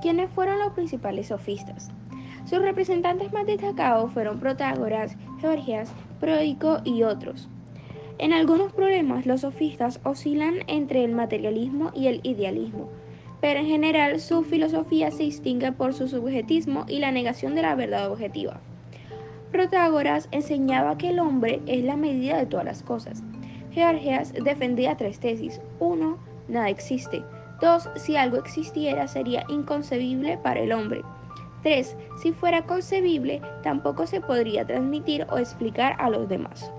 quienes fueron los principales sofistas. Sus representantes más destacados fueron Protágoras, Georgias, Pródico y otros. En algunos problemas los sofistas oscilan entre el materialismo y el idealismo, pero en general su filosofía se distingue por su subjetismo y la negación de la verdad objetiva. Protágoras enseñaba que el hombre es la medida de todas las cosas. Georgias defendía tres tesis. Uno, nada existe. Dos, si algo existiera sería inconcebible para el hombre. Tres, si fuera concebible, tampoco se podría transmitir o explicar a los demás.